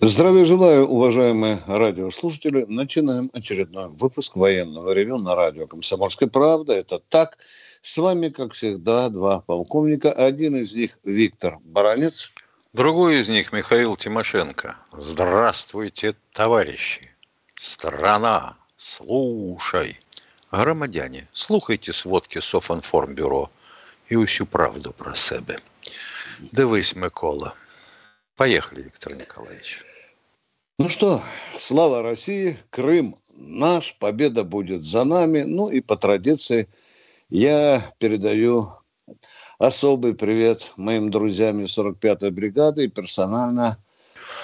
Здравия желаю, уважаемые радиослушатели. Начинаем очередной выпуск военного ревю на радио «Комсомольская правда». Это так. С вами, как всегда, два полковника. Один из них Виктор Баранец. Другой из них Михаил Тимошенко. Здравствуйте, товарищи. Страна, слушай. Громадяне, слухайте сводки Софинформбюро і усю правду про себе. Дивись, Микола. Поехали, Виктор Николаевич. Ну что, слава России, Крым наш, победа будет за нами. Ну и по традиции я передаю особый привет моим друзьям из 45-й бригады и персонально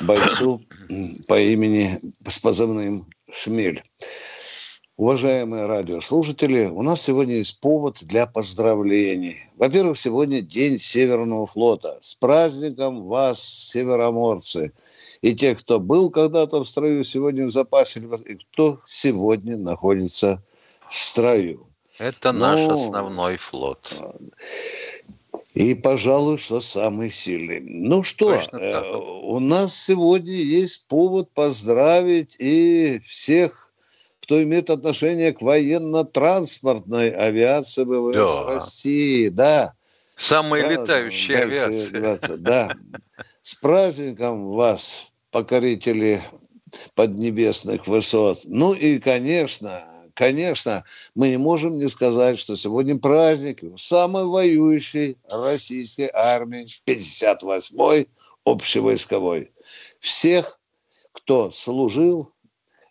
бойцу по имени, с позывным Шмель. Уважаемые радиослушатели, у нас сегодня есть повод для поздравлений. Во-первых, сегодня День Северного флота. С праздником вас, североморцы! И те, кто был когда-то в строю, сегодня в запасе, и кто сегодня находится в строю. Это Но... наш ну, основной флот. И, пожалуй, что самый сильный. Ну что, э, у нас сегодня есть повод поздравить и всех кто имеет отношение к военно-транспортной авиации ВВС да. России. Да. Самая да, летающая да, авиация. авиация. Да. С праздником вас, покорители поднебесных высот. Ну и, конечно, конечно, мы не можем не сказать, что сегодня праздник самой воюющей российской армии, 58-й общевойсковой. Всех, кто служил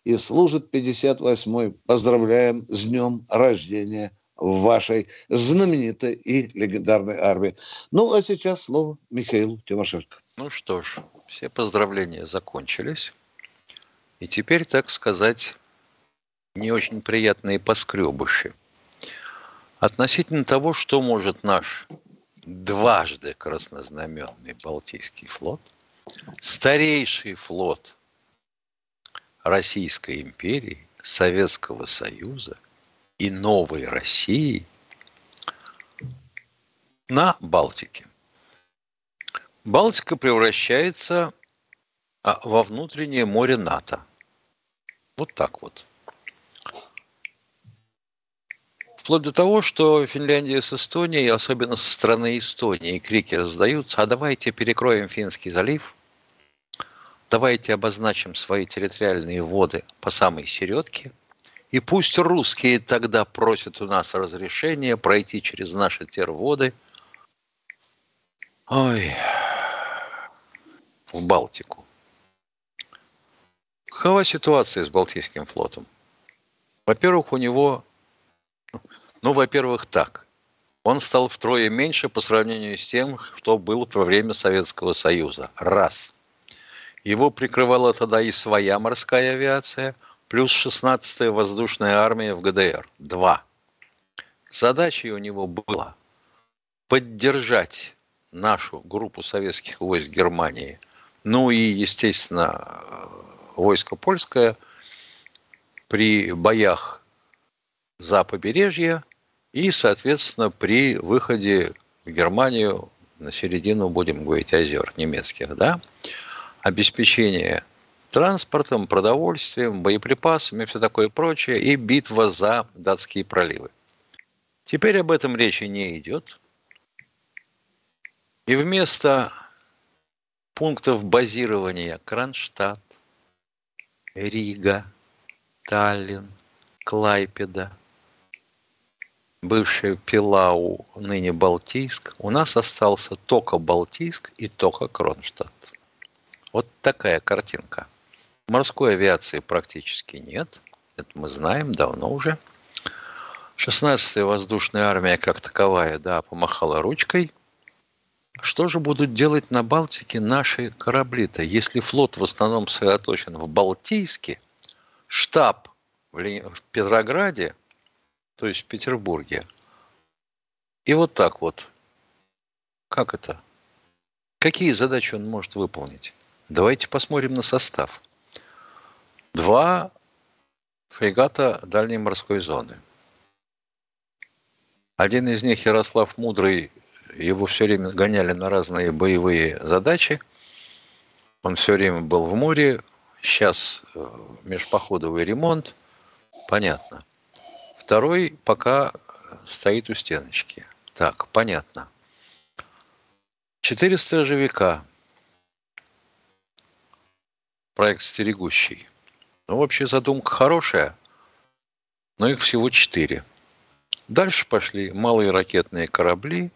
и служит 58-й. Поздравляем с днем рождения вашей знаменитой и легендарной армии. Ну, а сейчас слово Михаилу Тимошенко. Ну что ж, все поздравления закончились. И теперь, так сказать, не очень приятные поскребыши. Относительно того, что может наш дважды краснознаменный Балтийский флот, старейший флот Российской империи, Советского Союза и Новой России на Балтике. Балтика превращается а, во внутреннее море НАТО. Вот так вот. Вплоть до того, что Финляндия с Эстонией, особенно со стороны Эстонии, крики раздаются, а давайте перекроем Финский залив – давайте обозначим свои территориальные воды по самой середке, и пусть русские тогда просят у нас разрешения пройти через наши терводы, ой, в Балтику. Какова ситуация с Балтийским флотом? Во-первых, у него, ну, во-первых, так. Он стал втрое меньше по сравнению с тем, что был во время Советского Союза. Раз. Его прикрывала тогда и своя морская авиация, плюс 16-я воздушная армия в ГДР. Два. Задачей у него была поддержать нашу группу советских войск Германии, ну и, естественно, войско польское при боях за побережье и, соответственно, при выходе в Германию на середину, будем говорить, озер немецких, да, обеспечение транспортом, продовольствием, боеприпасами, все такое прочее, и битва за датские проливы. Теперь об этом речи не идет. И вместо пунктов базирования Кронштадт, Рига, Таллин, Клайпеда, бывший Пилау, ныне Балтийск, у нас остался только Балтийск и только Кронштадт. Вот такая картинка. Морской авиации практически нет. Это мы знаем давно уже. 16-я воздушная армия как таковая, да, помахала ручкой. Что же будут делать на Балтике наши корабли-то, если флот в основном сосредоточен в Балтийске, штаб в, в Петрограде, то есть в Петербурге, и вот так вот. Как это? Какие задачи он может выполнить? Давайте посмотрим на состав. Два фрегата дальней морской зоны. Один из них, Ярослав Мудрый, его все время гоняли на разные боевые задачи. Он все время был в море. Сейчас э, межпоходовый ремонт. Понятно. Второй пока стоит у стеночки. Так, понятно. Четыре стражевика. Проект «Стерегущий». Ну, вообще задумка хорошая, но их всего четыре. Дальше пошли малые ракетные корабли,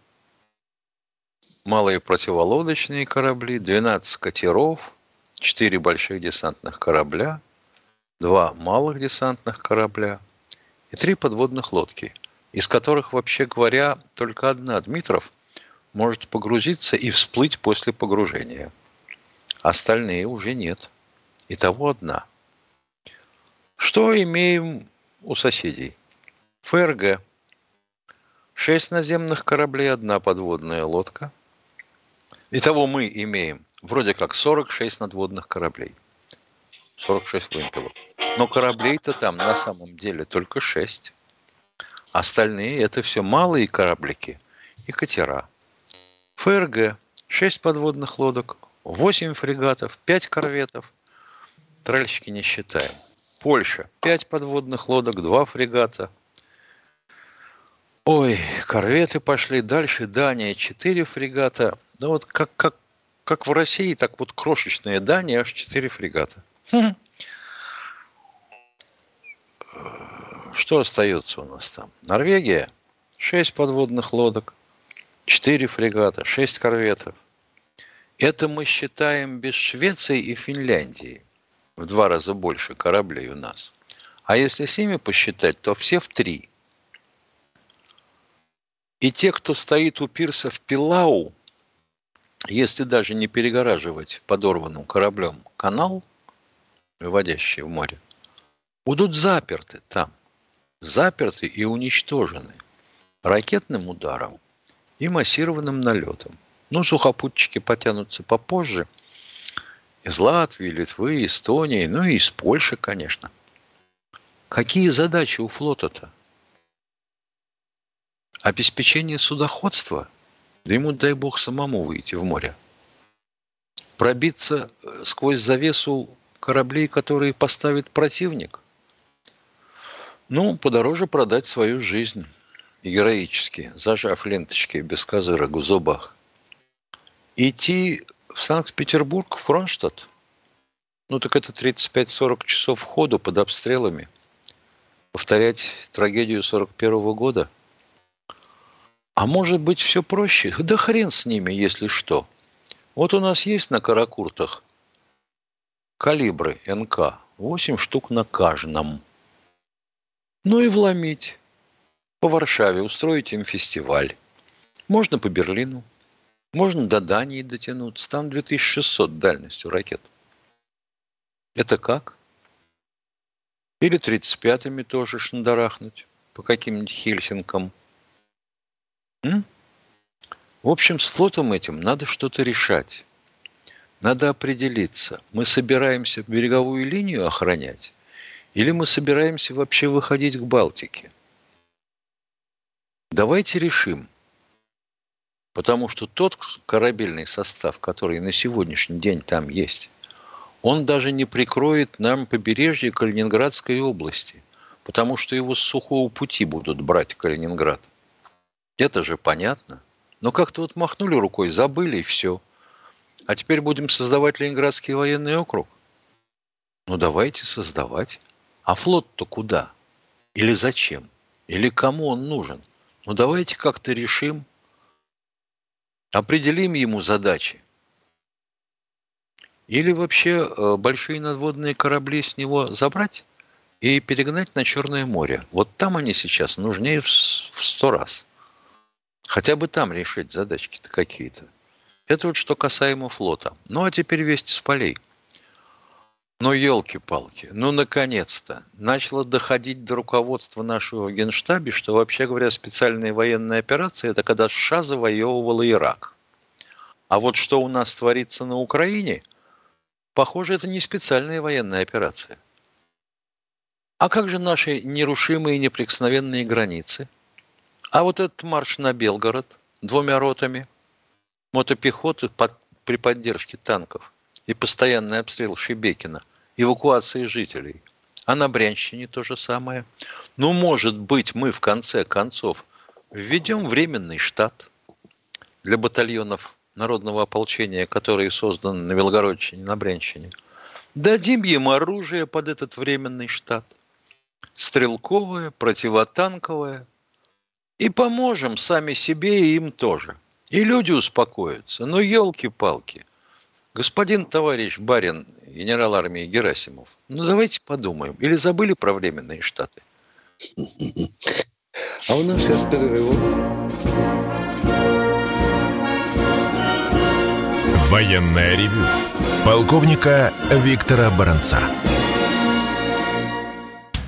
малые противолодочные корабли, 12 катеров, 4 больших десантных корабля, 2 малых десантных корабля и 3 подводных лодки, из которых, вообще говоря, только одна, Дмитров, может погрузиться и всплыть после погружения. Остальные уже нет. Итого одна – что имеем у соседей? ФРГ. Шесть наземных кораблей, одна подводная лодка. Итого мы имеем вроде как 46 надводных кораблей. 46 вымпелов. Но кораблей-то там на самом деле только 6. Остальные это все малые кораблики и катера. ФРГ. 6 подводных лодок, 8 фрегатов, 5 корветов. Тральщики не считаем. Польша. Пять подводных лодок, два фрегата. Ой, корветы пошли. Дальше Дания, четыре фрегата. Ну вот как, как, как в России, так вот крошечная Дания, аж четыре фрегата. Хм. Что остается у нас там? Норвегия, шесть подводных лодок, четыре фрегата, шесть корветов. Это мы считаем без Швеции и Финляндии в два раза больше кораблей у нас. А если с ними посчитать, то все в три. И те, кто стоит у пирса в Пилау, если даже не перегораживать подорванным кораблем канал, выводящий в море, будут заперты там. Заперты и уничтожены ракетным ударом и массированным налетом. Ну, сухопутчики потянутся попозже – из Латвии, Литвы, Эстонии, ну и из Польши, конечно. Какие задачи у флота-то? Обеспечение судоходства? Да ему, дай бог, самому выйти в море. Пробиться э, сквозь завесу кораблей, которые поставит противник? Ну, подороже продать свою жизнь героически, зажав ленточки без козырок в зубах. Идти в Санкт-Петербург, в Кронштадт. Ну так это 35-40 часов ходу под обстрелами. Повторять трагедию 41 -го года. А может быть все проще? Да хрен с ними, если что. Вот у нас есть на каракуртах калибры НК. 8 штук на каждом. Ну и вломить. По Варшаве устроить им фестиваль. Можно по Берлину. Можно до Дании дотянуться. Там 2600 дальностью ракет. Это как? Или 35-ми тоже шандарахнуть по каким-нибудь Хельсинкам. В общем, с флотом этим надо что-то решать. Надо определиться, мы собираемся береговую линию охранять или мы собираемся вообще выходить к Балтике. Давайте решим – Потому что тот корабельный состав, который на сегодняшний день там есть, он даже не прикроет нам побережье Калининградской области, потому что его с сухого пути будут брать Калининград. Это же понятно. Но как-то вот махнули рукой, забыли и все. А теперь будем создавать Ленинградский военный округ? Ну давайте создавать. А флот-то куда? Или зачем? Или кому он нужен? Ну давайте как-то решим. Определим ему задачи. Или вообще э, большие надводные корабли с него забрать и перегнать на Черное море. Вот там они сейчас нужнее в сто раз. Хотя бы там решить задачки-то какие-то. Это вот что касаемо флота. Ну а теперь вести с полей. Ну, елки-палки, ну, наконец-то, начало доходить до руководства нашего генштаба, что, вообще говоря, специальные военные операции – это когда США завоевывала Ирак. А вот что у нас творится на Украине, похоже, это не специальная военная операция. А как же наши нерушимые неприкосновенные границы? А вот этот марш на Белгород двумя ротами мотопехоты под, при поддержке танков и постоянный обстрел Шебекина, эвакуации жителей. А на Брянщине то же самое. Ну, может быть, мы в конце концов введем временный штат для батальонов народного ополчения, которые созданы на Белгородчине, на Брянщине. Дадим им оружие под этот временный штат стрелковое, противотанковое, и поможем сами себе и им тоже. И люди успокоятся. Ну, елки-палки. Господин товарищ барин, генерал армии Герасимов, ну давайте подумаем. Или забыли про временные штаты? А у нас сейчас перерыв. Военная ревю. Полковника Виктора Баранца.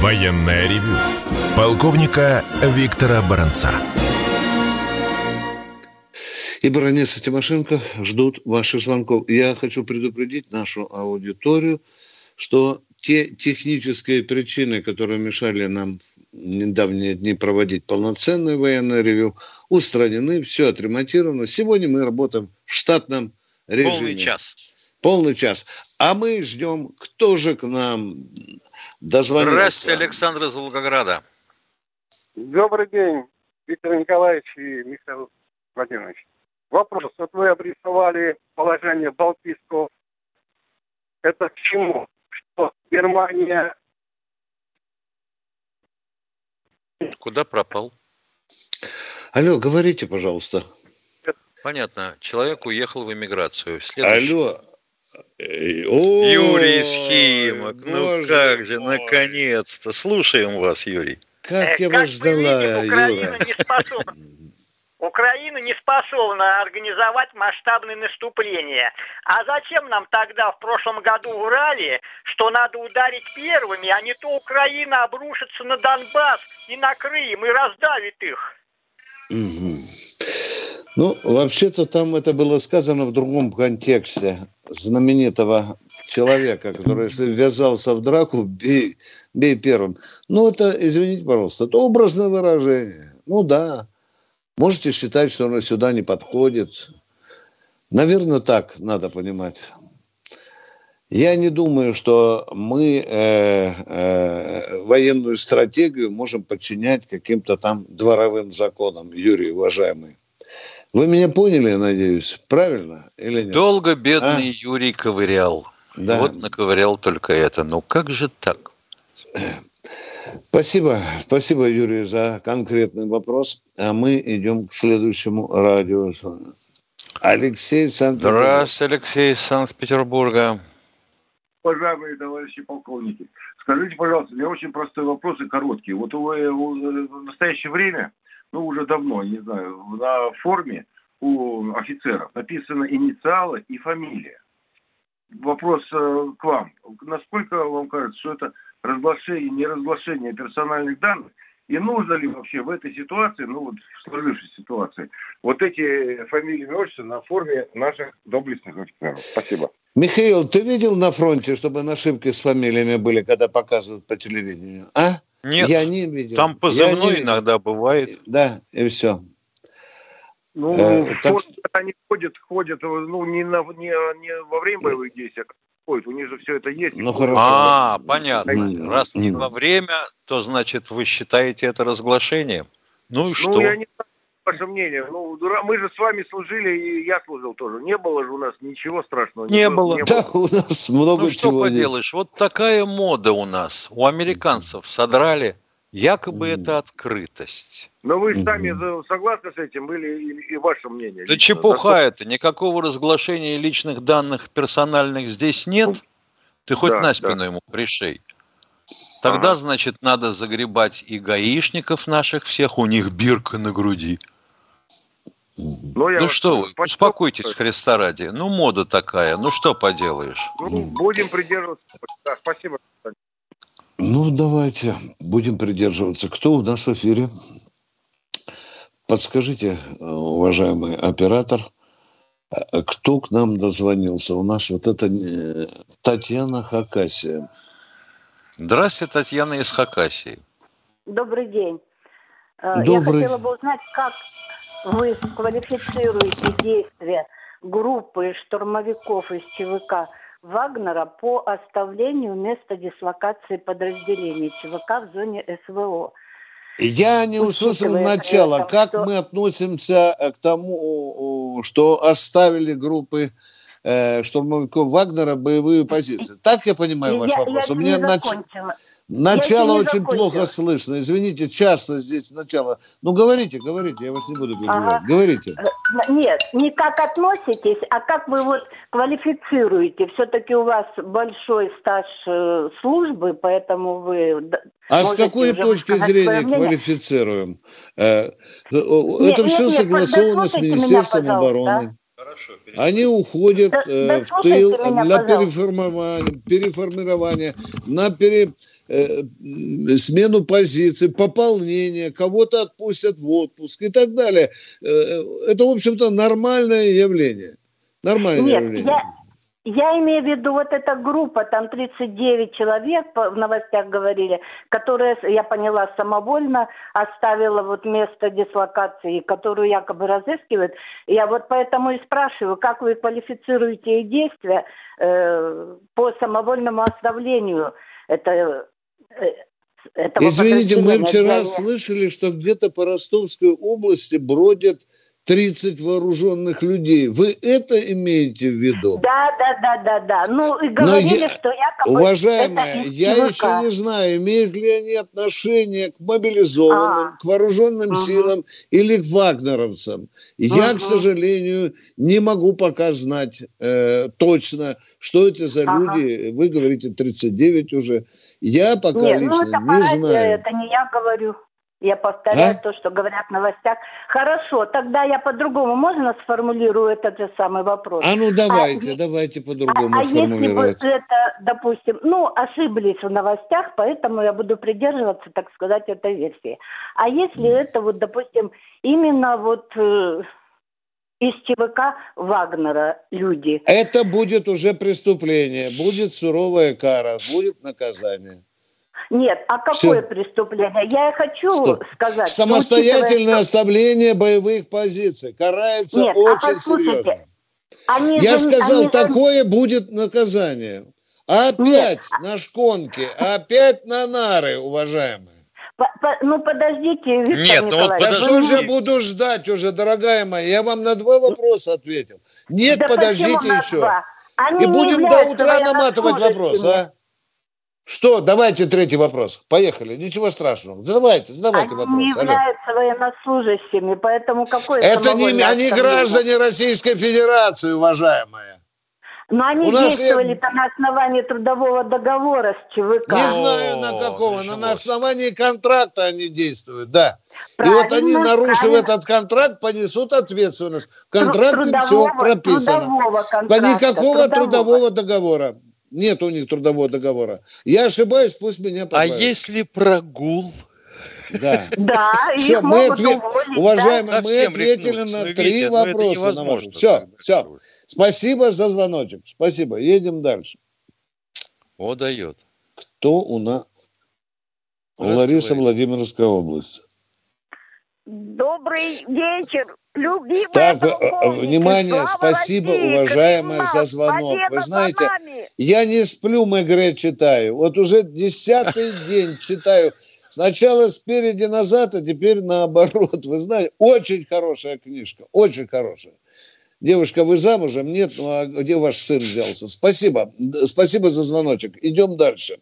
Военное ревю полковника Виктора Баранца. И баронесса Тимошенко ждут ваших звонков. Я хочу предупредить нашу аудиторию, что те технические причины, которые мешали нам в недавние дни проводить полноценное военное ревю, устранены, все отремонтировано. Сегодня мы работаем в штатном режиме. Полный час. Полный час. А мы ждем, кто же к нам дозвонился. Здравствуйте, Александр из Волгограда. Добрый день, Виктор Николаевич и Михаил Владимирович. Вопрос. Вот вы обрисовали положение Балтийского. Это к чему? Что Германия... Куда пропал? Алло, говорите, пожалуйста. Понятно. Человек уехал в эмиграцию. Следующий. Алло. Юрий Схимок. Ну как же, наконец-то. Слушаем вас, Юрий. Как я вас ждала, Юра. Украина не способна организовать масштабное наступление. А зачем нам тогда в прошлом году врали, что надо ударить первыми, а не то Украина обрушится на Донбасс и на Крым и раздавит их? Угу. Ну, вообще-то там это было сказано в другом контексте знаменитого человека, который, если ввязался в драку, бей, бей первым. Ну, это, извините, пожалуйста, это образное выражение. Ну да, можете считать, что оно сюда не подходит. Наверное, так надо понимать. Я не думаю, что мы э, э, военную стратегию можем подчинять каким-то там дворовым законам, Юрий, уважаемый. Вы меня поняли, я надеюсь, правильно или нет? Долго бедный а? Юрий ковырял. Да. Вот наковырял только это. Ну как же так? Спасибо, спасибо, Юрий, за конкретный вопрос. А мы идем к следующему радио. Алексей Санкт-Петербург. Здравствуйте, Алексей из Санкт-Петербурга. Уважаемые товарищи полковники, скажите, пожалуйста, у меня очень простой вопрос и короткий. Вот вы в настоящее время, ну уже давно, не знаю, на форме у офицеров написаны инициалы и фамилия вопрос э, к вам. Насколько вам кажется, что это разглашение, не разглашение персональных данных? И нужно ли вообще в этой ситуации, ну вот в сложившейся ситуации, вот эти фамилии и отчества на форме наших доблестных офицеров? Спасибо. Михаил, ты видел на фронте, чтобы нашивки с фамилиями были, когда показывают по телевидению? А? Нет, я не видел. Там позывной не иногда бывает. Да, и все. Ну, э, так... они ходят, ходят, ну, не, на, не, не во время боевых действий, а ходят, у них же все это есть. Ну, хорошо. А, понятно. Не, Раз не во время, то, значит, вы считаете это разглашением? Ну и ну, что? Я не, ваше мнение? Ну, мы же с вами служили, и я служил тоже. Не было же у нас ничего страшного. Не было. Не да, было. у нас много ну, чего. что поделаешь, вот такая мода у нас. У американцев содрали Якобы mm. это открытость. Но вы mm-hmm. сами согласны с этим или и, и ваше мнение? Да лично? чепуха да, это. Никакого разглашения личных данных персональных здесь нет. Ты хоть да, на спину да. ему пришей. Тогда, ага. значит, надо загребать и гаишников наших всех, у них бирка на груди. Ну, ну что вы, почти... успокойтесь, Христа ради. Ну, мода такая, ну что поделаешь? Ну, будем придерживаться. Да, спасибо. Ну, давайте будем придерживаться. Кто у нас в эфире? Подскажите, уважаемый оператор, кто к нам дозвонился? У нас вот это э, Татьяна Хакасия. Здравствуйте, Татьяна из Хакасии. Добрый день. Э, Добрый. Я хотела бы узнать, как вы квалифицируете действия группы штурмовиков из ЧВК Вагнера по оставлению места дислокации подразделений ЧВК в зоне СВО. Я не услышал начала, как что... мы относимся к тому, что оставили группы э, штурмовиков Вагнера боевые позиции. Так я понимаю ваш я, вопрос? Я У меня нач... Начало очень закончила. плохо слышно. Извините, часто здесь начало. Ну, говорите, говорите, я вас не буду перебивать. Ага. Говорите. Э, нет, не как относитесь, а как вы вот квалифицируете. Все-таки у вас большой стаж э, службы, поэтому вы... А с какой точки зрения квалифицируем? Э, нет, Это нет, все нет, согласовано с Министерством меня, обороны. Хорошо, Они уходят да, э, да, в тыл для переформирования, переформирования, на пере, э, смену позиций, пополнение, кого-то отпустят в отпуск и так далее. Э, это, в общем-то, нормальное явление. Нормальное Нет, явление. Я... Я имею в виду вот эта группа, там 39 человек, в новостях говорили, которая, я поняла, самовольно оставила вот место дислокации, которую якобы разыскивают. Я вот поэтому и спрашиваю, как вы квалифицируете действия э, по самовольному оставлению это, э, этого Извините, мы вчера слышали, что где-то по Ростовской области бродят 30 вооруженных людей. Вы это имеете в виду? Да, да, да, да, да. Ну, и говорили, я, что якобы Уважаемая, я еще не знаю, имеют ли они отношение к мобилизованным, а. к вооруженным угу. силам или к вагнеровцам. Я, угу. к сожалению, не могу пока знать э, точно, что это за ага. люди. Вы говорите 39 уже. Я пока Нет, лично ну, это не знаю. Это не я говорю. Я повторяю а? то, что говорят в новостях. Хорошо, тогда я по-другому можно сформулирую этот же самый вопрос. А ну давайте, а, давайте по-другому а. А если бы это, допустим, ну, ошиблись в новостях, поэтому я буду придерживаться, так сказать, этой версии. А если mm. это вот, допустим, именно вот э, из ЧВК Вагнера люди? Это будет уже преступление, будет суровая кара, будет наказание. Нет, а какое Все. преступление? Я хочу что? сказать. Самостоятельное что, оставление боевых позиций карается Нет, а очень а серьезно. Они Я же, сказал, они такое же... будет наказание. Опять Нет. А на шконке, опять на нары, уважаемые. Ну, подождите, Виктор Нет, ну вот подожди. Что же я буду ждать уже, дорогая моя? Я вам на два вопроса ответил. Нет, да подождите еще. И будем до утра наматывать вопрос, а? Что? Давайте третий вопрос. Поехали. Ничего страшного. Задавайте, задавайте они вопрос. Они являются Алло. военнослужащими, поэтому какой Это не, они граждане Российской Федерации, уважаемая. Но они У действовали нас... на основании трудового договора с ЧВК. Не знаю на какого, но на основании контракта они действуют, да. Правильно, и вот они, нарушив правильно. этот контракт, понесут ответственность. В контракте трудового, все прописано. Трудового контракта, Никакого трудового. трудового договора. Нет у них трудового договора. Я ошибаюсь, пусть меня поправят. А если прогул? Да. Да, все, мы ответ... Уважаемые, мы ответили на три ну, вопроса. На. Все, все. Спасибо за звоночек. Спасибо. Едем дальше. О, дает. Кто у нас? Лариса, Владимирская область. Добрый вечер, любимые Так, э, внимание, Слава спасибо, России, уважаемая, за звонок. Вы знаете, я не сплю, Мегре читаю. Вот уже десятый день читаю. Сначала спереди назад, а теперь наоборот. Вы знаете, очень хорошая книжка, очень хорошая. Девушка, вы замужем? Нет, ну а где ваш сын взялся? Спасибо. Спасибо за звоночек. Идем дальше.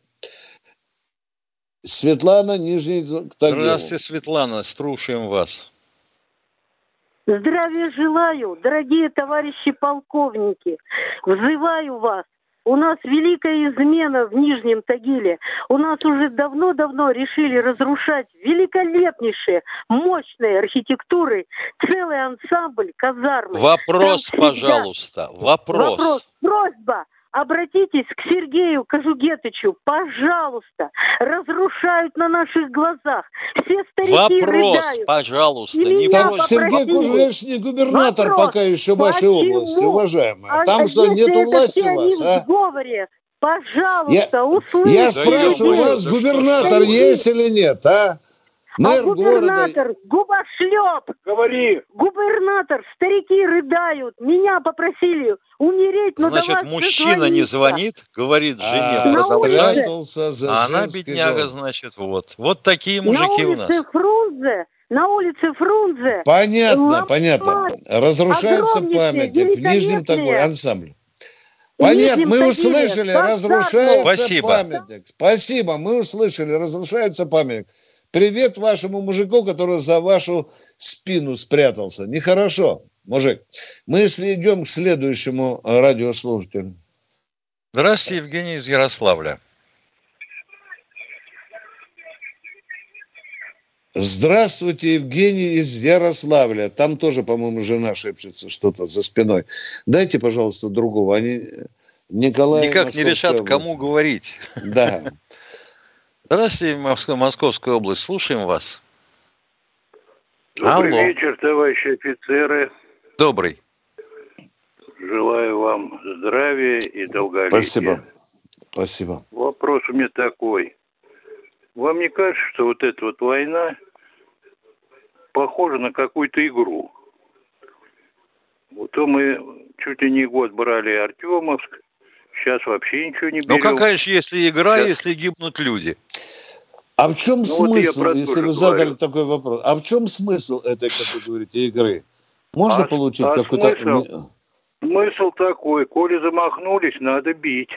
Светлана, Нижний Тагил. Здравствуйте, Светлана, слушаем вас. Здравия желаю, дорогие товарищи полковники. Взываю вас у нас великая измена в Нижнем Тагиле. У нас уже давно-давно решили разрушать великолепнейшие, мощные архитектуры, целый ансамбль казармы. Вопрос, пожалуйста, вопрос. Вопрос, просьба обратитесь к Сергею Кожугетычу, пожалуйста. Разрушают на наших глазах. Все старики Вопрос, рыдают. пожалуйста. Не Там Сергей Кожугетыч не губернатор Вопрос, пока еще вашей области, уважаемая. Там а что, нету власти у вас, а? В говоре, Пожалуйста, я, услышьте. Я спрашиваю, у вас губернатор есть или нет, а? Мэр а губернатор, города... губошлеп. Говори. Губернатор, старики рыдают. Меня попросили умереть, но Значит, мужчина не звонит, говорит жене, а, спрятался за а она, бедняга, дом. значит, вот. Вот такие мужики у нас. Фрунзе, на улице Фрунзе. Понятно, Ломать. понятно. Разрушается памятник в Нижнем Тагиле, ансамбль. Понятно, мы услышали, разрушается Спасибо. памятник. Спасибо, мы услышали, разрушается памятник. Привет вашему мужику, который за вашу спину спрятался. Нехорошо, мужик. Мы идем к следующему радиослушателю. Здравствуйте, Евгений из Ярославля. Здравствуйте, Евгений из Ярославля. Там тоже, по-моему, жена шепчется что-то за спиной. Дайте, пожалуйста, другого. Они... Николай Никак не решат, кому говорить. Да. Здравствуйте, Московская область. Слушаем вас. Добрый Алло. вечер, товарищи офицеры. Добрый. Желаю вам здравия и долголетия. Спасибо. Спасибо. Вопрос у меня такой. Вам не кажется, что вот эта вот война похожа на какую-то игру? Вот то мы чуть ли не год брали Артемовск, Сейчас вообще ничего не берем. Ну какая же, если игра, Сейчас... если гибнут люди? А в чем ну, смысл, вот если вы задали говорю. такой вопрос, а в чем смысл этой, как вы говорите, игры? Можно а, получить а какой-то... Смысл, смысл такой, коли замахнулись, надо бить.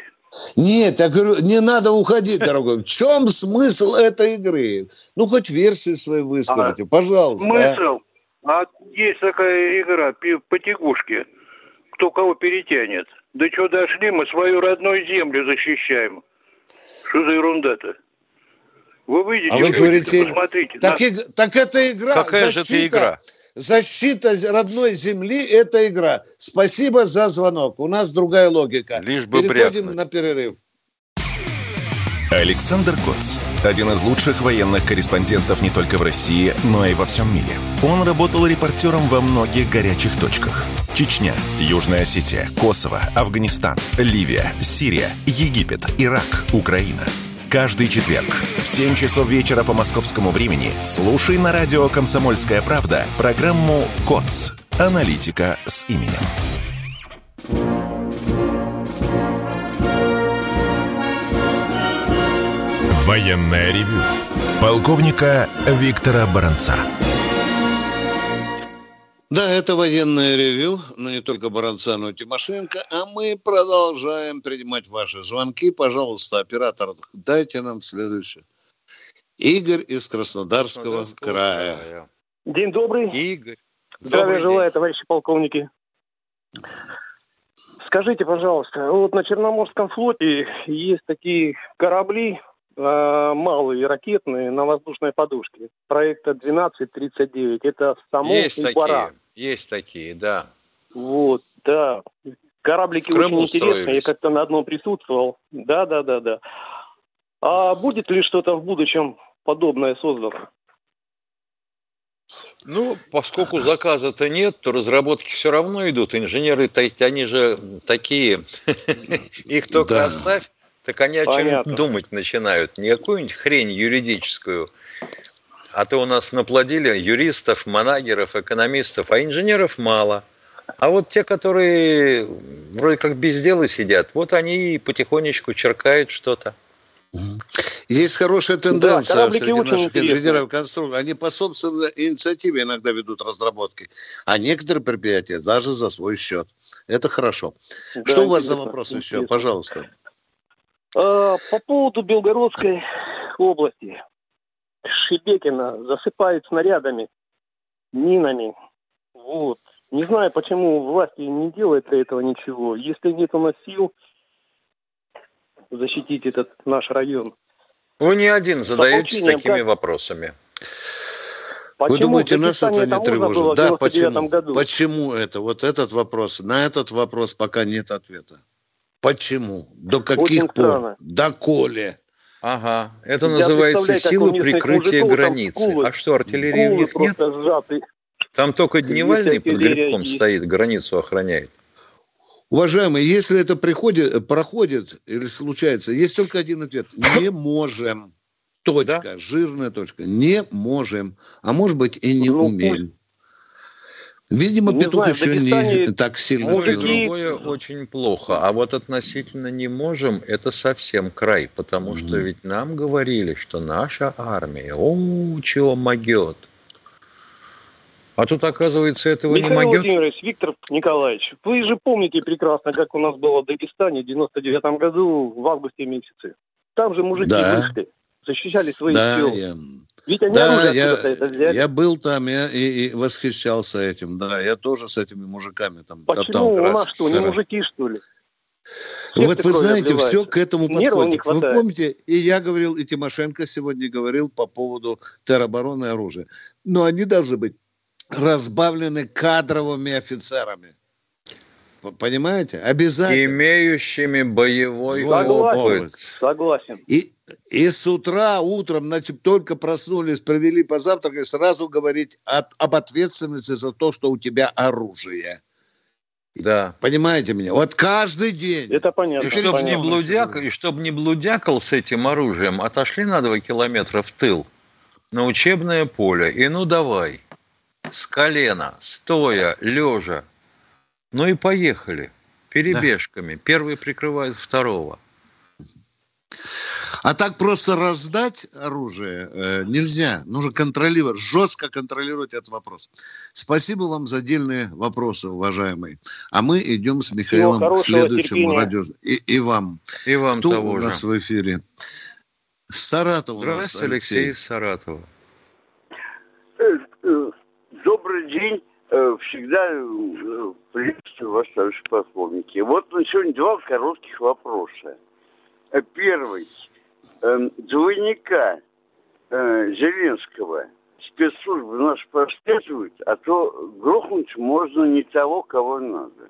Нет, я говорю, не надо уходить, дорогой. В чем смысл этой игры? Ну, хоть версию свою выскажите, а, пожалуйста. А. Смысл? А? а есть такая игра по тягушке. Кто кого перетянет. Да что дошли, мы свою родную землю защищаем. Что за ерунда-то? Вы выйдете, а вы говорите, посмотрите. Так, на... и, так это игра. Какая защита, же это игра? Защита родной земли – это игра. Спасибо за звонок. У нас другая логика. Лишь бы Переходим брякнуть. на перерыв. Александр Коц. Один из лучших военных корреспондентов не только в России, но и во всем мире. Он работал репортером во многих горячих точках. Чечня, Южная Осетия, Косово, Афганистан, Ливия, Сирия, Египет, Ирак, Украина. Каждый четверг в 7 часов вечера по московскому времени слушай на радио «Комсомольская правда» программу «КОЦ. Аналитика с именем». Военное ревю полковника Виктора Баранца. Да, это военное ревю, но не только Баранца, но и Тимошенко. А мы продолжаем принимать ваши звонки. Пожалуйста, оператор, дайте нам следующее. Игорь из Краснодарского, края. края. День добрый. Игорь. Здравия желаю, товарищи полковники. Скажите, пожалуйста, вот на Черноморском флоте есть такие корабли, малые ракетные на воздушной подушке. Проекта 1239. Это само Есть и такие, пора. есть такие, да. Вот, да. Кораблики очень интересные. Я как-то на одном присутствовал. Да, да, да, да. А будет ли что-то в будущем подобное создано? Ну, поскольку заказа-то нет, то разработки все равно идут. Инженеры, они же такие, их только оставь, так они о чем думать начинают? Не какую-нибудь хрень юридическую, а то у нас наплодили юристов, манагеров, экономистов, а инженеров мало. А вот те, которые вроде как без дела сидят, вот они и потихонечку черкают что-то. Есть хорошая тенденция кораблики среди наших интересные. инженеров конструкторов. Они по собственной инициативе иногда ведут разработки, а некоторые предприятия даже за свой счет. Это хорошо. Да, Что у вас за вопрос еще? Пожалуйста. А, По поводу Белгородской области. Шебекина засыпает снарядами, минами. Вот. Не знаю, почему власти не делают для этого ничего. Если нет у нас сил защитить этот наш район. Вы не один задаетесь такими как? вопросами. Вы Почему думаете, в нас это не тревожит? Да, 99 почему? году? Почему это? Вот этот вопрос. На этот вопрос пока нет ответа. Почему? До каких Очень пор? странно. До коли? Ага, это Я называется сила прикрытия мужиков границы. скулы- А что, артиллерии у них нет? сжаты. Там только дневальный под грибком есть. стоит, границу охраняет. Уважаемые, если это приходит, проходит или случается, есть только один ответ. Не можем. Точка. Жирная точка. Не можем. А может быть и не Ну, умеем. Видимо, Не петух знаю, еще не так сильно клюнул. другое очень плохо. А вот относительно не можем, это совсем край. Потому что ведь нам говорили, что наша армия, о, чего могет. А тут, оказывается, этого не Михаил могет. Владимирович, Виктор Николаевич, вы же помните прекрасно, как у нас было в Дагестане в 99 году в августе месяце. Там же мужики Да. вышли, защищали свои Да, села. я, Ведь они да, я, это взяли. я был там я, и, и восхищался этим. Да, я тоже с этими мужиками там Почему топтал у нас что, не кра- мужики, что ли? Вот Сердце вы крови знаете, все к этому подходит. Вы помните, и я говорил, и Тимошенко сегодня говорил по поводу теробороны и оружия. Но они должны быть разбавлены кадровыми офицерами. Понимаете? Обязательно. Имеющими боевой Согласен, опыт. согласен. И, и с утра, утром, значит, только проснулись, провели позавтракали, сразу говорить от- об ответственности за то, что у тебя оружие. Да. Понимаете меня? Вот каждый день. Это понятно. И чтобы не, понятно. блудяк, и чтоб не блудякал с этим оружием, отошли на два километра в тыл, на учебное поле, и ну давай, с колена, стоя, лежа, ну и поехали, перебежками. Первый прикрывает второго. А так просто раздать оружие э, нельзя. Нужно контролировать, жестко контролировать этот вопрос. Спасибо вам за отдельные вопросы, уважаемые. А мы идем с Михаилом к следующему радио. И, и вам. И вам Кто того у же. нас в эфире? Саратов у нас. Здравствуйте, Алексей из Саратова. Э, э, Добрый день. Э, Всегда приветствую вас, товарищ полковники. Вот на сегодня два коротких вопроса. Первый. Э, Двойника э, Зеленского спецслужбы нас прослеживают, а то грохнуть можно не того, кого надо.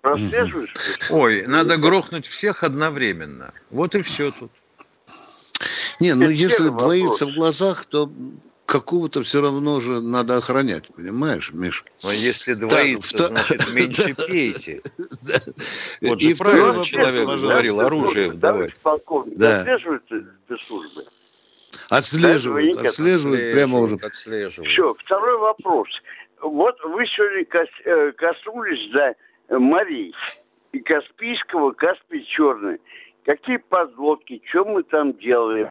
Прослеживают? Ой, надо грохнуть всех одновременно. Вот и все тут. Не, ну если двоится в глазах, то какого-то все равно же надо охранять, понимаешь, Миш? Но если Так, двоится, вто- значит, меньше пейте. Вот И же правильно человек говорил, оружие вдавать. полковник, Да. отслеживают спецслужбы? Отслеживают, отслеживают прямо уже. Отслеживают. Все, второй вопрос. Вот вы сегодня э, коснулись да, морей. И Каспийского, Каспий Черный. Какие подлодки, что мы там делаем?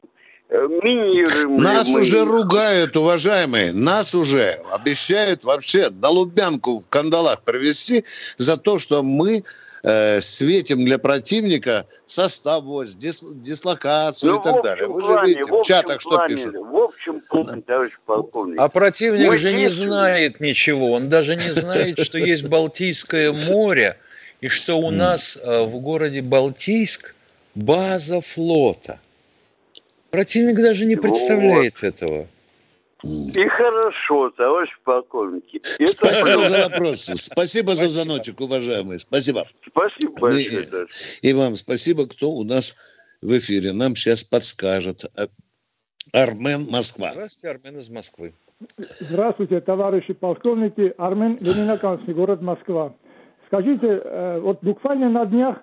Э, Минируем Нас мы уже ругают, уважаемые. Нас уже обещают вообще на Лубянку в кандалах привести за то, что мы э, светим для противника состав войск, дис- дислокацию Ну, и так далее. Вы же плане, видите, в в общем чатах что плане, пишут. В общем плане, товарищ полковник. А противник Мы же не знает ничего. Он даже не знает, что есть Балтийское море и что у нас э, в городе Балтийск база флота. Противник даже не представляет этого. И хорошо, товарищ полковник. Это Спасибо за вопрос. Спасибо за звоночек, уважаемые. Спасибо. Спасибо большое. Да. И вам спасибо, кто у нас в эфире. Нам сейчас подскажет. Э, Армен, Москва. Здравствуйте, Армен из Москвы. Здравствуйте, товарищи полковники. Армен Ленинаканский, город Москва. Скажите, э, вот буквально на днях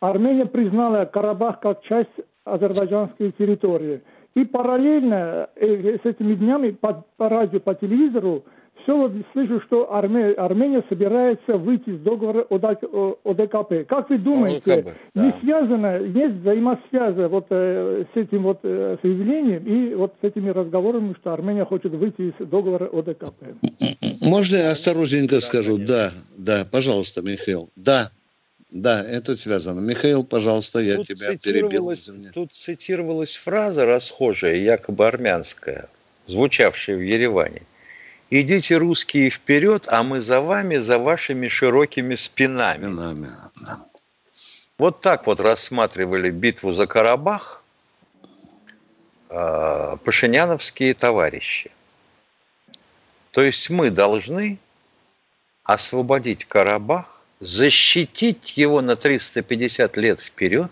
Армения признала Карабах как часть азербайджанской территории. И параллельно э, с этими днями по, по радио, по телевизору все вот слышу, что Арме... Армения собирается выйти из договора ОДКП. Как вы думаете, ОДКБ, да. не связано, есть взаимосвязь вот э, с этим вот э, заявлением и вот с этими разговорами, что Армения хочет выйти из договора ОДКП? Можно я осторожненько да, скажу? Конечно. Да, да, пожалуйста, Михаил. Да, да, это связано. Михаил, пожалуйста, я тут тебя перебил. Тут цитировалась фраза расхожая, якобы армянская, звучавшая в Ереване. Идите, русские, вперед, а мы за вами, за вашими широкими спинами. спинами да. Вот так вот рассматривали битву за Карабах э, пашиняновские товарищи. То есть мы должны освободить Карабах, защитить его на 350 лет вперед,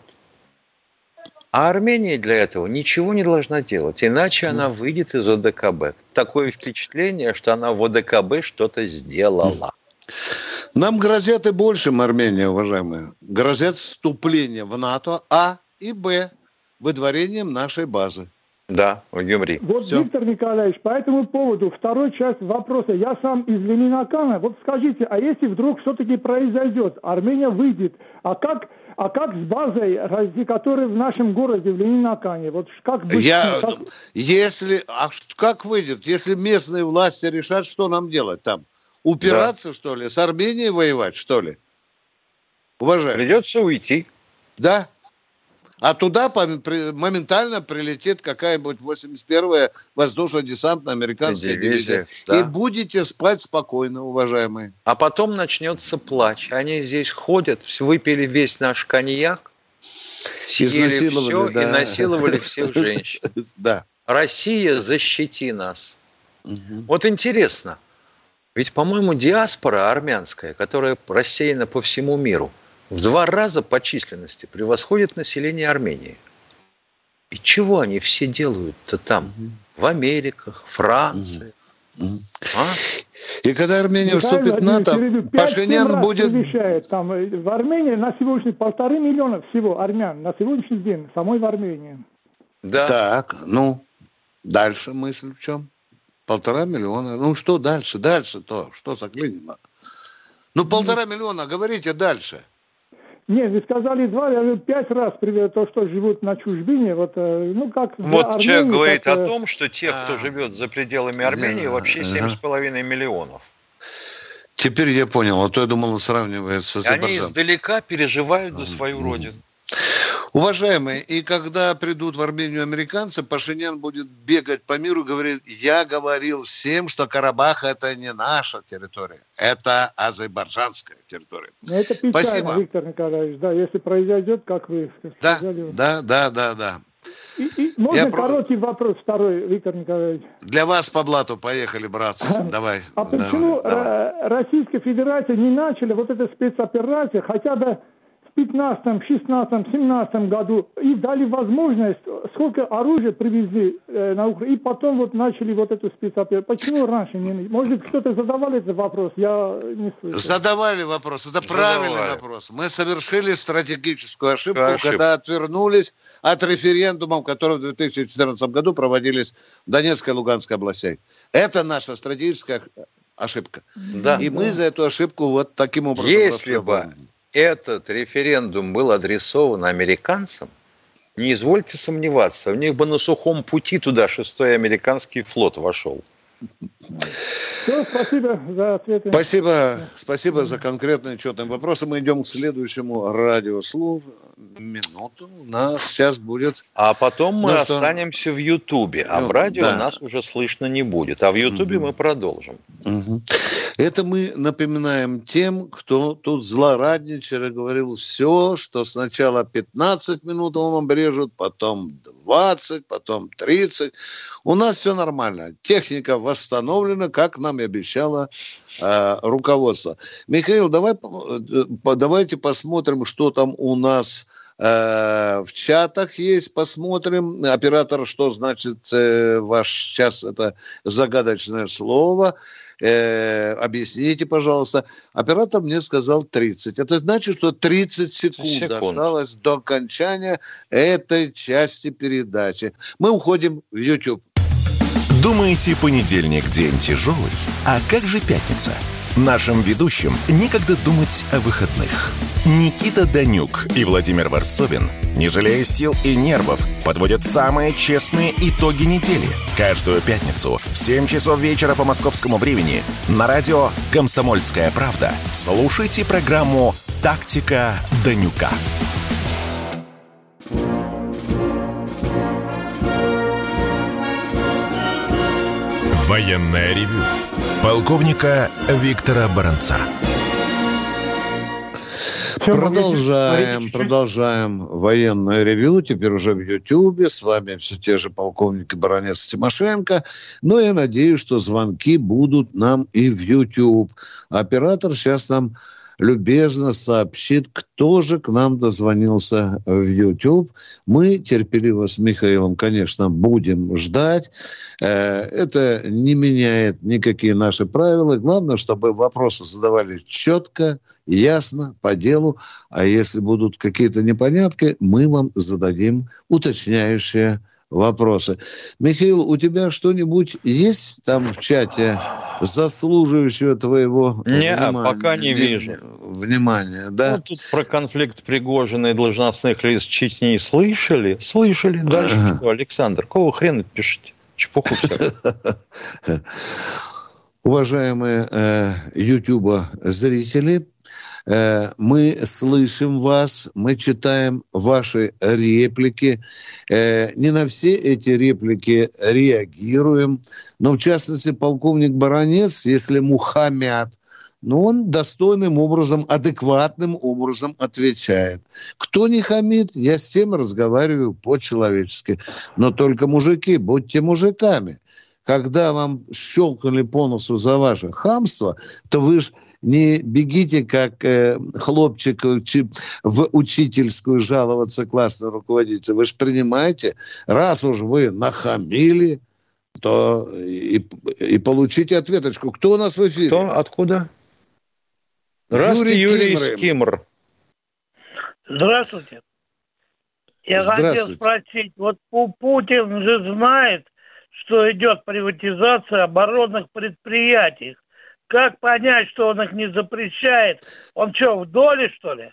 а Армения для этого ничего не должна делать, иначе она выйдет из ОДКБ. Такое впечатление, что она в ОДКБ что-то сделала. Нам грозят и большим, Армения, уважаемые. Грозят вступление в НАТО, А и Б, выдворением нашей базы. Да, в Гюмри. Вот, Все. Виктор Николаевич, по этому поводу, второй часть вопроса. Я сам из Ленинакана. Вот скажите, а если вдруг все-таки произойдет, Армения выйдет, а как а как с базой, которая в нашем городе, в Ленинакане? Вот как быть? Я, как... Если, а как выйдет? Если местные власти решат, что нам делать там? Упираться, да. что ли? С Арменией воевать, что ли? Уважаемый. Придется уйти. Да, а туда моментально прилетит какая-нибудь 81-я воздушно-десантная американская дивизия. дивизия. Да. И будете спать спокойно, уважаемые. А потом начнется плач. Они здесь ходят, выпили весь наш коньяк, съели все да. и насиловали всех женщин. Да. Россия, защити нас. Угу. Вот интересно, ведь, по-моему, диаспора армянская, которая рассеяна по всему миру – в два раза по численности превосходит население Армении. И чего они все делают-то там? Угу. В Америках, Франции. Угу. А? И когда Армения Михаил вступит в НАТО, Пашинян будет... Там, э, в Армении на сегодняшний полторы миллиона всего армян на сегодняшний день самой в Армении. Да. Так, ну, дальше мысль в чем? Полтора миллиона. Ну, что дальше? Дальше-то? Что заклинило? Ну, полтора миллиона, говорите дальше. Нет, вы сказали два, я пять раз привет то, что живут на чужбине. Вот, э, ну, как вот Армении, человек говорит как... о том, что тех, кто а. живет за пределами Армении, вообще семь с половиной миллионов. Теперь я понял, а то я думал, сравнивается с Они издалека переживают за свою родину. Уважаемые, и когда придут в Армению американцы, Пашинян будет бегать по миру и говорить, я говорил всем, что Карабах это не наша территория, это азербайджанская территория. Но это печально, Спасибо. Виктор Николаевич, да, если произойдет, как вы да, сказали. Да, да, да, да. И, и можно Я короткий про... вопрос второй, Виктор Николаевич? Для вас по блату поехали, брат. Давай. А почему давай. Российская Федерация не начала вот эту спецоперацию хотя бы 15, 16, 17 году и дали возможность, сколько оружия привезли э, на Украину, и потом вот начали вот эту спецоперацию. Почему раньше не... Может, кто-то задавал этот вопрос? Я не слышал. Задавали вопрос. Это Задавали. правильный вопрос. Мы совершили стратегическую ошибку, ошибку, когда отвернулись от референдумов, которые в 2014 году проводились в Донецкой и Луганской областях. Это наша стратегическая ошибка. Да. И да. мы за эту ошибку вот таким образом... Если бы этот референдум был адресован американцам, не извольте сомневаться, у них бы на сухом пути туда шестой американский флот вошел. Все, спасибо за ответы. Спасибо, спасибо за конкретные четные вопросы. Мы идем к следующему радиослову. Минуту. У нас сейчас будет... А потом мы ну, останемся что... в Ютубе, а ну, в радио да. нас уже слышно не будет. А в Ютубе угу. мы продолжим. Угу. Это мы напоминаем тем, кто тут злорадничал и говорил все, что сначала 15 минут он обрежут, потом 20, потом 30. У нас все нормально. Техника восстановлена, как нам и обещало э, руководство. Михаил, давай, э, давайте посмотрим, что там у нас Э, в чатах есть, посмотрим. Оператор, что значит э, ваш сейчас это загадочное слово. Э, объясните, пожалуйста. Оператор мне сказал 30. Это значит, что 30 секунд, секунд осталось до окончания этой части передачи. Мы уходим в YouTube. Думаете, понедельник день тяжелый? А как же пятница? Нашим ведущим некогда думать о выходных. Никита Данюк и Владимир Варсобин, не жалея сил и нервов, подводят самые честные итоги недели. Каждую пятницу в 7 часов вечера по московскому времени на радио «Комсомольская правда» слушайте программу «Тактика Данюка». Военное ревю полковника Виктора Баранца. Продолжаем, продолжаем военное ревю, теперь уже в Ютьюбе. С вами все те же полковники Баранец Тимошенко. Но я надеюсь, что звонки будут нам и в Ютьюб. Оператор сейчас нам любезно сообщит, кто же к нам дозвонился в YouTube. Мы терпеливо с Михаилом, конечно, будем ждать. Э, это не меняет никакие наши правила. Главное, чтобы вопросы задавали четко, ясно, по делу. А если будут какие-то непонятки, мы вам зададим уточняющие вопросы. Михаил, у тебя что-нибудь есть там в чате заслуживающего твоего не, внимания? пока не вижу. Внимания, да? Ну, тут про конфликт Пригожина и должностных лиц Чечни слышали? Слышали. Дальше Ага. что, Александр? Какого хрена пишете? Чепуху. Уважаемые э, Ютуба зрители, мы слышим вас, мы читаем ваши реплики. Э, не на все эти реплики реагируем, но в частности полковник Баранец, если ему хамят, но он достойным образом, адекватным образом отвечает. Кто не хамит, я с тем разговариваю по-человечески. Но только мужики, будьте мужиками. Когда вам щелкнули по носу за ваше хамство, то вы ж не бегите, как э, хлопчик учи- в учительскую жаловаться классный руководитель. Вы же принимаете, раз уж вы нахамили, то и, и получите ответочку. Кто у нас в эфире? Кто? Откуда? Здравствуйте, Юрий из Кимр. Здравствуйте. Я хотел спросить, вот Пу- Путин же знает, что идет приватизация оборонных предприятий. Как понять, что он их не запрещает? Он что, в доле, что ли?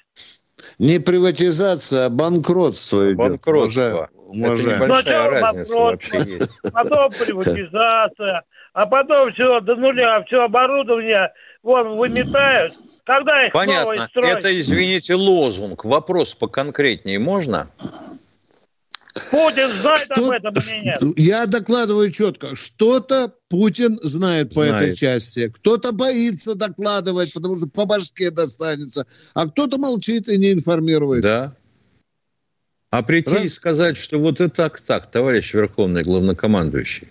Не приватизация, а банкротство идет. Банкротство. уважаемые. Это небольшая Сначала разница банкротство, вообще есть. потом приватизация, а потом все до нуля, все оборудование вон выметают. Когда их Понятно. Это, извините, лозунг. Вопрос поконкретнее можно? Путин знает Что- об этом или нет? Я докладываю четко. Что-то Путин знает по этой Знает. части. Кто-то боится докладывать, потому что по башке достанется. А кто-то молчит и не информирует. Да. А прийти Раз. и сказать, что вот и так, так, товарищ Верховный Главнокомандующий,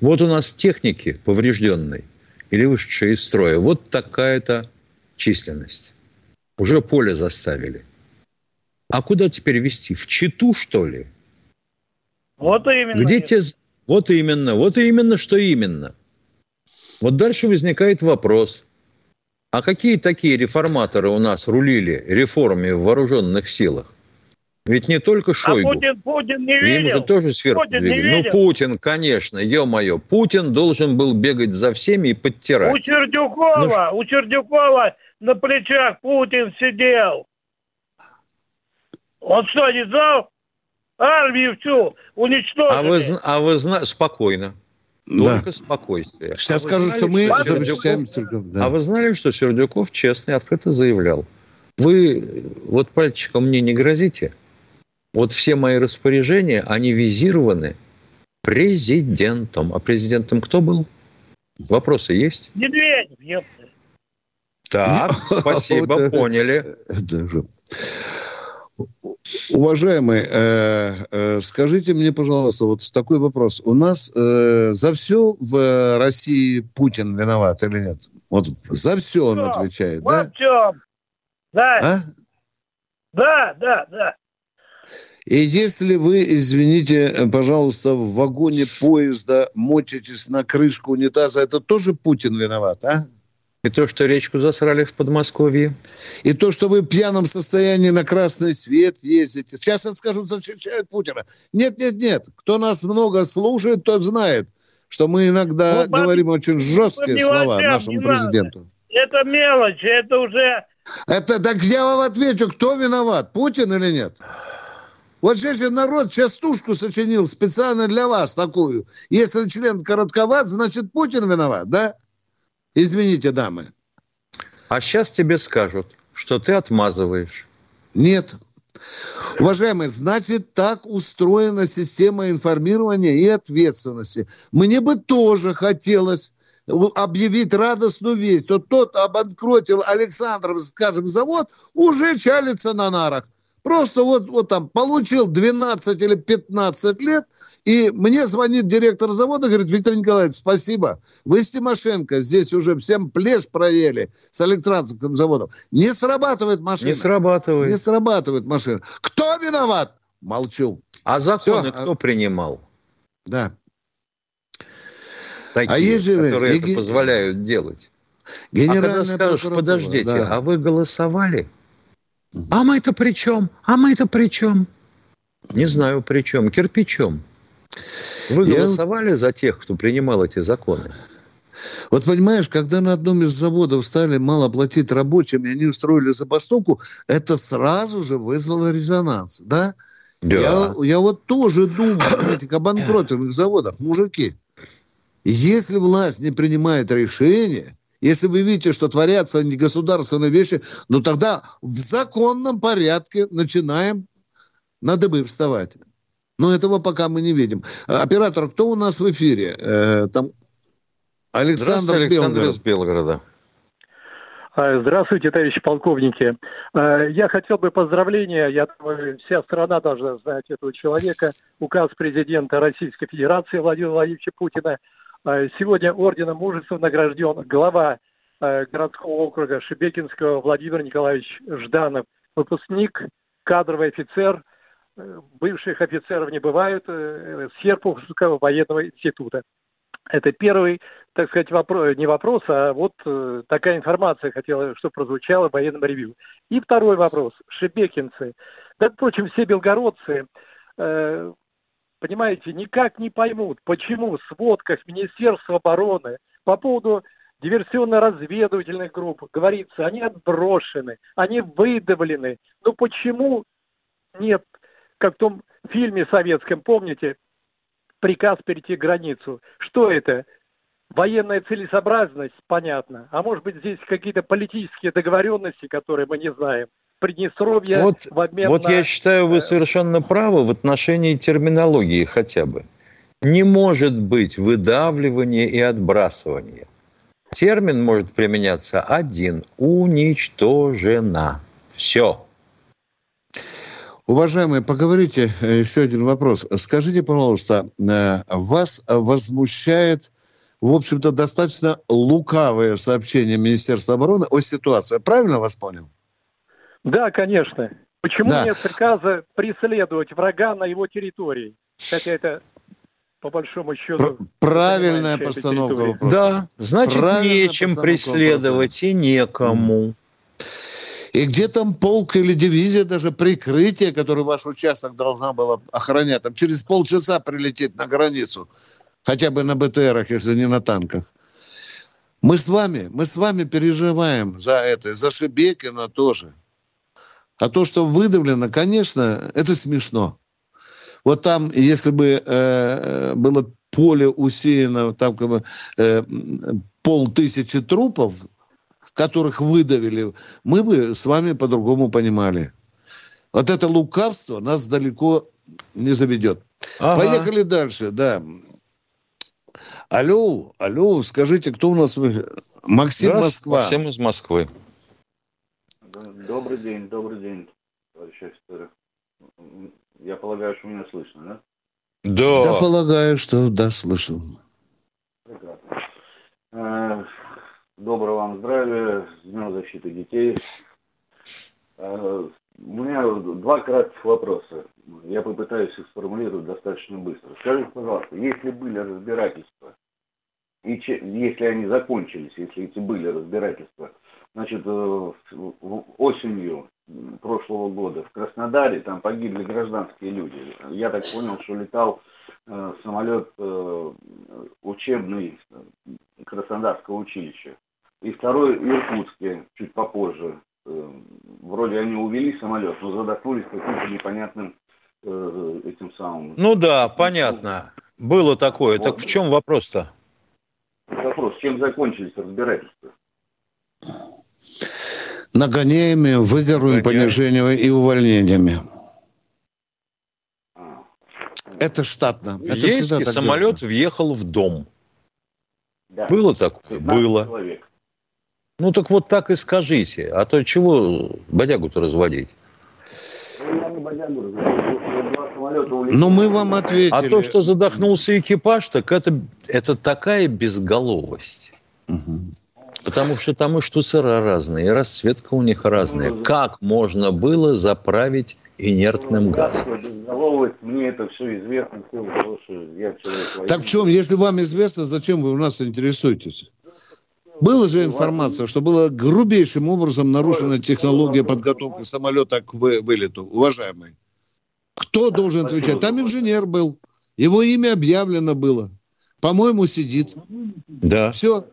вот у нас техники поврежденной или вышедшие из строя, вот такая-то численность. Уже поле заставили. А куда теперь вести? В Читу, что ли? Вот именно. Где те... Вот именно, вот именно, что именно. Вот дальше возникает вопрос. А какие такие реформаторы у нас рулили реформами в вооруженных силах? Ведь не только А Шойгу. Путин, Путин не Им видел? же тоже сверху Путин не. Ну? Путин, конечно, ё-моё. Путин должен был бегать за всеми и подтирать. У Чердюкова, Ну у Чердюкова на плечах Путин сидел. Он что, не знал? Армию всю уничтожили. А вы, а вы знаете, спокойно. Да. Только спокойствие. Сейчас А вы скажу, знали, что мы Сердюков- запрещаем Сердюков, да. А вы знали, что Сердюков честно и открыто заявлял? Вы вот пальчиком мне не грозите. Вот все мои распоряжения, они визированы президентом. А президентом кто был? Вопросы есть? Медведев, ёпта. Так, спасибо, поняли. Уважаемый, э, э, скажите мне, пожалуйста, вот такой вопрос. У нас э, за все в России Путин виноват или нет? Вот за все он отвечает, Вот да? чем. Да, А? да, да, да. И если вы, извините, пожалуйста, в вагоне поезда мочитесь на крышку унитаза, это тоже Путин виноват, а? И то, что речку засрали в Подмосковье. И то, что вы в пьяном состоянии на красный свет ездите. Сейчас я скажу, защищают Путина. Нет, нет, нет. Кто нас много слушает, тот знает. что мы иногда Ну, говорим очень жесткие слова нашему надо. президенту. Это мелочь, это уже... Это так я вам отвечу, кто виноват, Путин или нет? Вот здесь же народ частушку сочинил специально для вас такую. Если член коротковат, значит Путин виноват, да? Извините, дамы. А сейчас тебе скажут, что ты отмазываешь. Нет. Уважаемые, значит, так устроена система информирования и ответственности. Мне бы тоже хотелось объявить радостную весть. Вот тот обанкротил Александров, скажем, завод, уже чалится на нарах. Просто вот, вот там получил 12 или 15 лет, и мне звонит директор завода, говорит, Виктор Николаевич, спасибо. Вы с Тимошенко здесь уже всем плешь проели с Александровским заводом. Не срабатывает машина. Не срабатывает. Не срабатывает машина. Кто виноват? Молчу. А законы Всё. кто принимал? Да. Такие, А есть же которые реги- это позволяют делать. а Генеральная когда скажешь, подождите, да. а вы голосовали? А мы-то при чем? А мы-то при чем? Не знаю при чем. Кирпичом. Вы Я- голосовали за тех, кто принимал эти законы? Вот понимаешь, когда на одном из заводов стали мало платить рабочим, и они устроили забастовку, это сразу же вызвало резонанс, да? Да. Я, я вот тоже думаю об этих обанкротенных заводах. Мужики, если власть не принимает решения, если вы видите, что творятся негосударственные вещи, ну тогда в законном порядке начинаем на дыбы вставать. Но этого пока мы не видим. А, Оператор, кто у нас в эфире? Э, там Александр Александр Белгород. из Белгорода. А, Здравствуйте, товарищи полковники. А, Я хотел бы поздравления, я думаю, вся страна должна знать этого человека. Указ президента Российской Федерации Владимира Владимировича Путина. Сегодня орденом мужества награжден глава городского округа Шебекинского Владимир Николаевич Жданов. Выпускник, кадровый офицер, э, бывших офицеров не бывают, э, Серпуховского военного института. Это первый, так сказать, вопрос, не вопрос, а вот э, такая информация хотела, чтобы прозвучала в военном ревью. И второй вопрос. Шебекинцы, да, впрочем, все белгородцы, э, понимаете, никак не поймут, почему в сводках Министерства обороны по поводу диверсионно-разведывательных групп говорится, они отброшены, они выдавлены. Но почему нет, как в том фильме советском, помните, приказ перейти границу. Что это? Военная целесообразность, понятно. А может быть, здесь какие-то политические договоренности, которые мы не знаем. Приднестровье Вот, в обмен вот на... я считаю, вы совершенно правы в отношении терминологии хотя бы. Не может быть выдавливания и отбрасывания. Термин может применяться один – уничтожена. Все. Уважаемые, поговорите э, еще один вопрос. Скажите, пожалуйста, э, вас возмущает, в общем-то, достаточно лукавое сообщение Министерства обороны о ситуации. Правильно вас понял? Да, конечно. Почему Да. нет приказа преследовать врага на его территории? Хотя это, по большому счету... Правильная постановка территории. вопроса. Да, значит, Правильная нечем преследовать и некому. И где там полк или дивизия, даже прикрытие, которое ваш участок должна была охранять, там через полчаса прилететь на границу, хотя бы на БТРах, если не на танках. Мы с вами, мы с вами переживаем за это, за Шебекина тоже. А то, что выдавлено, конечно, это смешно. Вот там, если бы э, было поле усеяно, там как бы э, полтысячи трупов, которых выдавили, мы бы с вами по-другому понимали. Вот это лукавство нас далеко не заведет. Ага. Поехали дальше, да. Алло, алло, скажите, кто у нас? Максим Да, Москва. Максим из Москвы. Добрый день, добрый день, товарищ офицеры. Я полагаю, что меня слышно, да? Да. Да, полагаю, что да, слышал. Прекрасно. Доброго вам здравия, с Днем защиты детей. Э, У меня два кратких вопроса. Я попытаюсь их сформулировать достаточно быстро. Скажите, пожалуйста, если были разбирательства, и че- если они закончились, если эти были разбирательства, значит, э, осенью прошлого года в Краснодаре там погибли гражданские люди. Я так понял, что летал э, самолет учебный Краснодарского училища. И второй в Иркутске, чуть попозже. Э, вроде они увели самолет, но задохнулись каким-то непонятным э, этим самым. Ну да, понятно. Было такое. Так в чем вопрос-то? Вопрос, чем закончились разбирательства? Нагоняями, выгорами, понижениями и увольнениями. Это штатно. Это так самолет въехал в дом. Да. Было такое? 15 Было. Человек. Ну так вот так и скажите. А то чего бодягу-то разводить? Ну. Ну, мы вам ответили. А то, что задохнулся экипаж, так это, это такая безголовость. Потому что там и штуцера разные, и расцветка у них разная. Как можно было заправить инертным газом? Безголовость, мне это все известно, все, я человек Так в чем, если вам известно, зачем вы у нас интересуетесь? Была же информация, что была грубейшим образом нарушена технология подготовки самолета к вы- вылету, уважаемый. Кто должен отвечать? Там инженер был. Его имя объявлено было. По-моему, сидит. Да. Все.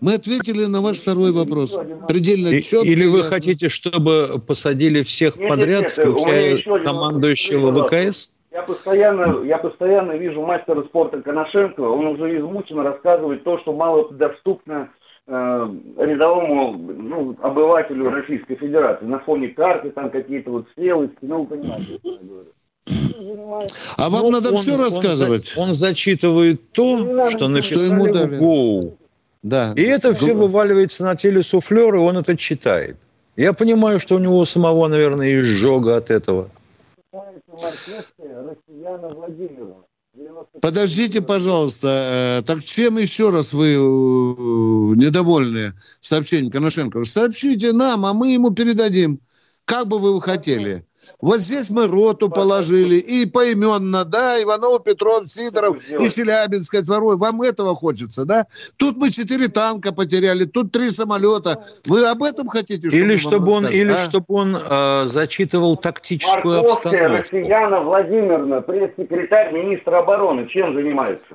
Мы ответили на ваш второй вопрос. Предельно И- четко. Или вы ясно. хотите, чтобы посадили всех Нет, подряд, нет, нет, включая командующего. ВКС? Я постоянно, я постоянно вижу мастера спорта Коношенко, он уже измученно рассказывает то, что мало доступно э, рядовому ну, обывателю Российской Федерации. На фоне карты там какие-то вот стрелы, ну, понимаете, что я говорю. А вам Ну, надо он- все он рассказывать? Он, зачитывает то, что написали ему в дали. ГОУ. Да. И это все вываливается на телесуфлер, и он это читает. Я понимаю, что у него самого, наверное, изжога от этого. Россияна Владимировна. Подождите, пожалуйста. э, Так чем еще раз вы э, недовольны сообщением Коношенко? Сообщите нам, а мы ему передадим. Как бы вы хотели. Вот здесь мы роту положили, и поименно, да, Иванов, Петров, Сидоров, и Челябинская, Творой. Вам этого хочется, да? Тут мы четыре танка потеряли, тут три самолета. Вы об этом хотите? Или вам чтобы он, или а? чтобы он э, зачитывал тактическую Марковская обстановку. Россияна Владимировна, пресс-секретарь министра обороны, чем занимается?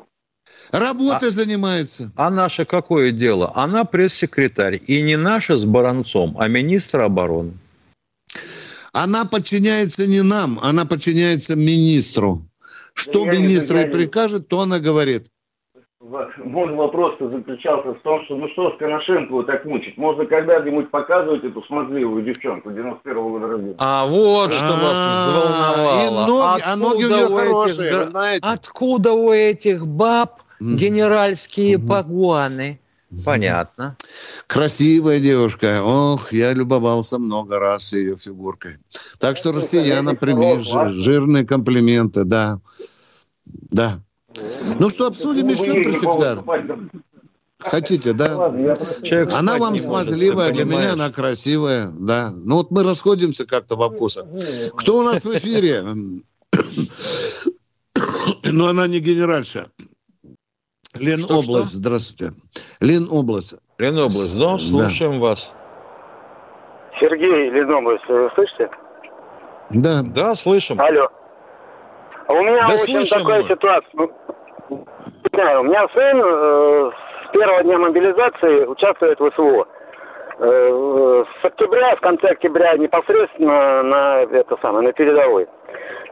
Работой занимается. А наше какое дело? Она пресс-секретарь. И не наша с Баранцом, а министр обороны. Она подчиняется не нам, она подчиняется министру. Что Я не министр ей знаю. прикажет, то она говорит. Мой вопрос заключался в том, что ну что с Коношенко так мучить? Можно когда-нибудь показывать эту смазливую девчонку 91-го года рождения? А вот что вас взволновало. и ноги- а ноги у нее хорошие, вы знаете. Откуда у этих баб генеральские погоны? Понятно. Красивая девушка. Ох, я любовался много раз ее фигуркой. Так что, россияна, прими жи- жирные комплименты, да. Да. Ну что, обсудим еще, пресс-секретарь? Хотите, да? Человек Она вам может, смазливая, для меня она красивая, да. Ну вот мы расходимся как-то во вкусах. Кто у нас в эфире? Ну, она не генеральша. Ленобласть, здравствуйте. Ленобласть. Ленобласть, да, слушаем вас. Сергей Ленобласть, вы слышите? Да. Да, слышим. Алло. У меня, Да в общем, слышим такая мы. ситуация. Ну, не знаю, у меня сын э, с первого дня мобилизации участвует в СВО. Э, с октября, в конце октября непосредственно на это самое, на передовой.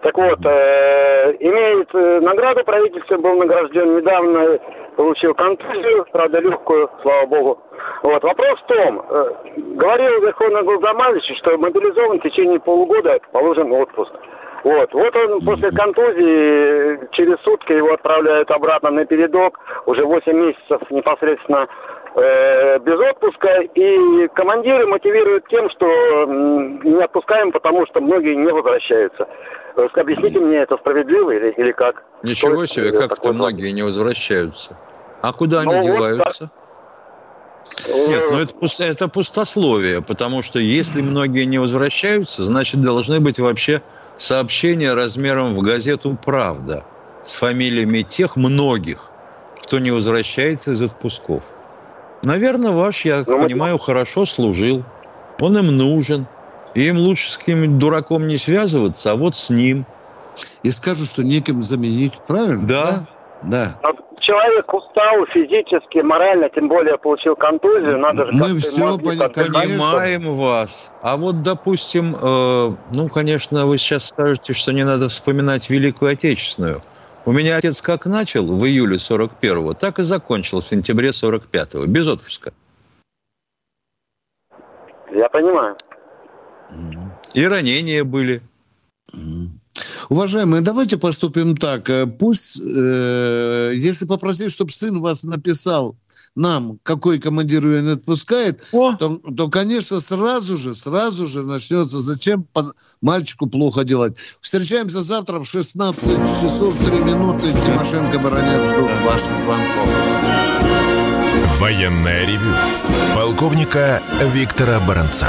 Так вот, э, имеет э, награду правительства, был награжден недавно, получил контузию, правда легкую, слава богу. Вот, вопрос в том, э, говорил Верховный Главномандующий, что мобилизован в течение полугода положен отпуск. Вот, вот он после контузии э, через сутки его отправляют обратно на передок, уже 8 месяцев непосредственно э, без отпуска, и командиры мотивируют тем, что м, не отпускаем, потому что многие не возвращаются. Э, Объясните мне, это справедливо или, или как? Ничего себе, как-то многие не возвращаются. А куда Ну они вот деваются? Нет, ну это, пус- это пустословие, потому что если многие не возвращаются, значит должны быть вообще сообщения размером в газету «Правда» с фамилиями тех многих, кто не возвращается из отпусков. Наверное, ваш, я понимаю, хорошо служил. Он им нужен. И им лучше с каким-нибудь дураком не связываться, а вот с ним. и скажут, что неким заменить. Правильно? Да. Да. Человек устал физически, морально, тем более получил контузию, надо же Мы все пони- понимаем вас. А вот, допустим, э, ну, конечно, вы сейчас скажете, что не надо вспоминать Великую Отечественную. У меня отец как начал в июле 41-го, так и закончил в сентябре 45-го, без отпуска. Я понимаю. И ранения были. Уважаемые, давайте поступим так. Э, Пусть, э, если попросить, чтобы сын вас написал нам, какой командир ее не отпускает, то, то, конечно, сразу же, сразу же начнется, зачем по- мальчику плохо делать. Встречаемся завтра в 16 часов 3 минуты. Тимошенко, Баранец ждут ваших звонков. Военное ревю полковника Виктора Баранца.